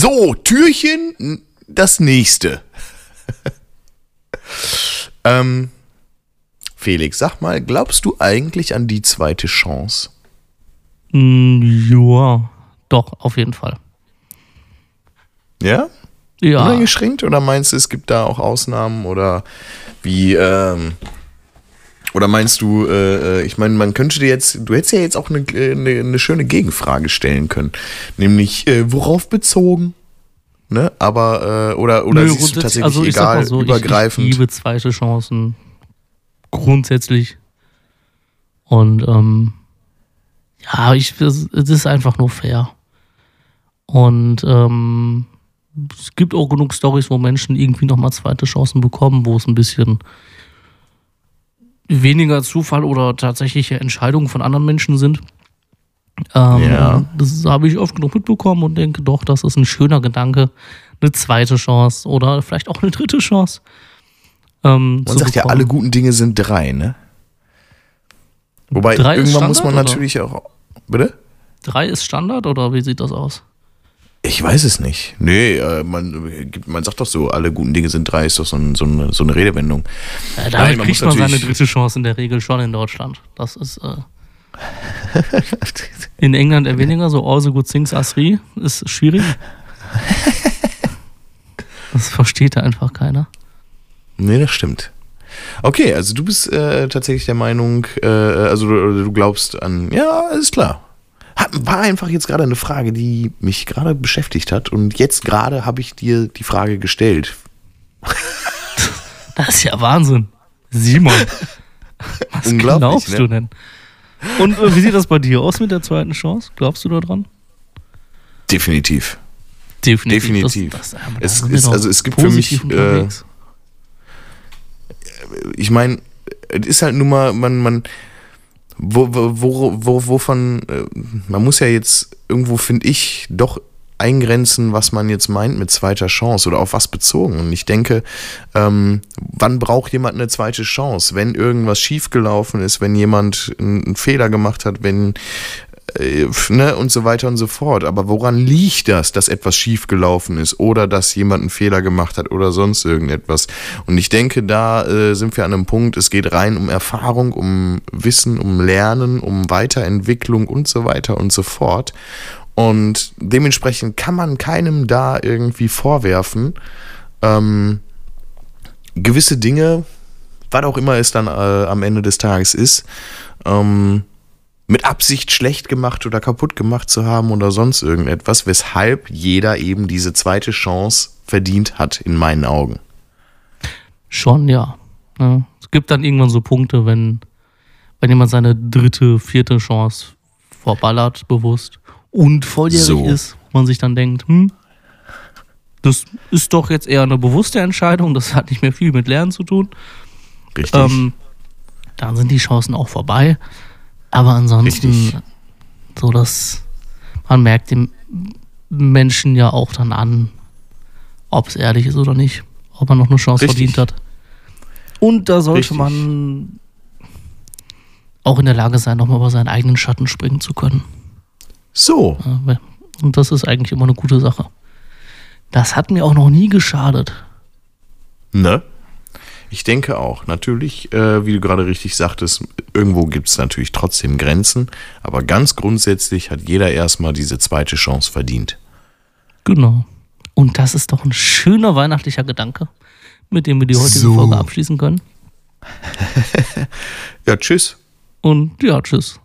So, Türchen, das nächste. ähm, Felix, sag mal, glaubst du eigentlich an die zweite Chance? Mm, ja, doch, auf jeden Fall. Ja? Ja. Uneingeschränkt? Oder meinst du, es gibt da auch Ausnahmen oder wie, ähm, oder meinst du, äh, ich meine, man könnte dir jetzt, du hättest ja jetzt auch eine, eine, eine schöne Gegenfrage stellen können. Nämlich, äh, worauf bezogen? Ne? Aber, äh, oder, oder Nö, siehst du tatsächlich also egal, so, übergreifend? Ich, ich liebe zweite Chancen. Grundsätzlich. Und ähm, ja, ich, es es ist einfach nur fair. Und ähm, es gibt auch genug Stories, wo Menschen irgendwie nochmal zweite Chancen bekommen, wo es ein bisschen weniger Zufall oder tatsächliche Entscheidungen von anderen Menschen sind. Ähm, Ja. Das habe ich oft genug mitbekommen und denke doch, das ist ein schöner Gedanke. Eine zweite Chance oder vielleicht auch eine dritte Chance. Ähm, Man sagt ja, bekommen. alle guten Dinge sind drei, ne? Wobei, Drei irgendwann muss man Standard, oder? natürlich auch. Bitte? Drei ist Standard oder wie sieht das aus? Ich weiß es nicht. Nee, äh, man, man sagt doch so, alle guten Dinge sind drei, ist doch so, ein, so, eine, so eine Redewendung. Nein, damit man kriegt man seine dritte Chance in der Regel schon in Deutschland. Das ist äh, in England eher weniger, so all the good things three, ist schwierig. Das versteht da einfach keiner. Nee, das stimmt. Okay, also du bist äh, tatsächlich der Meinung, äh, also du, du glaubst an, ja, ist klar. War einfach jetzt gerade eine Frage, die mich gerade beschäftigt hat und jetzt gerade habe ich dir die Frage gestellt. Das ist ja Wahnsinn. Simon, was glaubst ne? du denn? Und äh, wie sieht das bei dir aus mit der zweiten Chance? Glaubst du da dran? Definitiv. Definitiv. Definitiv. Das, das, Es ist- also es gibt für mich, unterwegs. ich meine, es ist halt nun mal, man, man, wo, wo, wo, wo, wovon, äh, man muss ja jetzt irgendwo, finde ich, doch eingrenzen, was man jetzt meint mit zweiter Chance oder auf was bezogen. Und ich denke, ähm, wann braucht jemand eine zweite Chance? Wenn irgendwas schiefgelaufen ist, wenn jemand einen Fehler gemacht hat, wenn äh, ne, und so weiter und so fort. Aber woran liegt das, dass etwas schiefgelaufen ist oder dass jemand einen Fehler gemacht hat oder sonst irgendetwas? Und ich denke, da äh, sind wir an einem Punkt, es geht rein um Erfahrung, um Wissen, um Lernen, um Weiterentwicklung und so weiter und so fort. Und dementsprechend kann man keinem da irgendwie vorwerfen, ähm, gewisse Dinge, was auch immer es dann äh, am Ende des Tages ist, ähm, mit Absicht schlecht gemacht oder kaputt gemacht zu haben oder sonst irgendetwas, weshalb jeder eben diese zweite Chance verdient hat, in meinen Augen. Schon, ja. ja. Es gibt dann irgendwann so Punkte, wenn, wenn jemand seine dritte, vierte Chance verballert, bewusst und volljährig So. ist, wo man sich dann denkt, hm, das ist doch jetzt eher eine bewusste Entscheidung, das hat nicht mehr viel mit Lernen zu tun. Richtig. Ähm, dann sind die Chancen auch vorbei. Aber ansonsten, Richtig. so dass man merkt dem Menschen ja auch dann an, ob es ehrlich ist oder nicht, ob man noch eine Chance Richtig. verdient hat. Und da sollte Richtig. man auch in der Lage sein, nochmal über seinen eigenen Schatten springen zu können. so, Und das ist eigentlich immer eine gute Sache. Das hat mir auch noch nie geschadet. ne? Ich denke auch. Natürlich, äh, wie du gerade richtig sagtest, irgendwo gibt es natürlich trotzdem Grenzen, aber ganz grundsätzlich hat jeder erstmal diese zweite Chance verdient. Genau. Und das ist doch ein schöner weihnachtlicher Gedanke, mit dem wir die heutige So. Folge abschließen können. Ja, tschüss. Und ja, tschüss.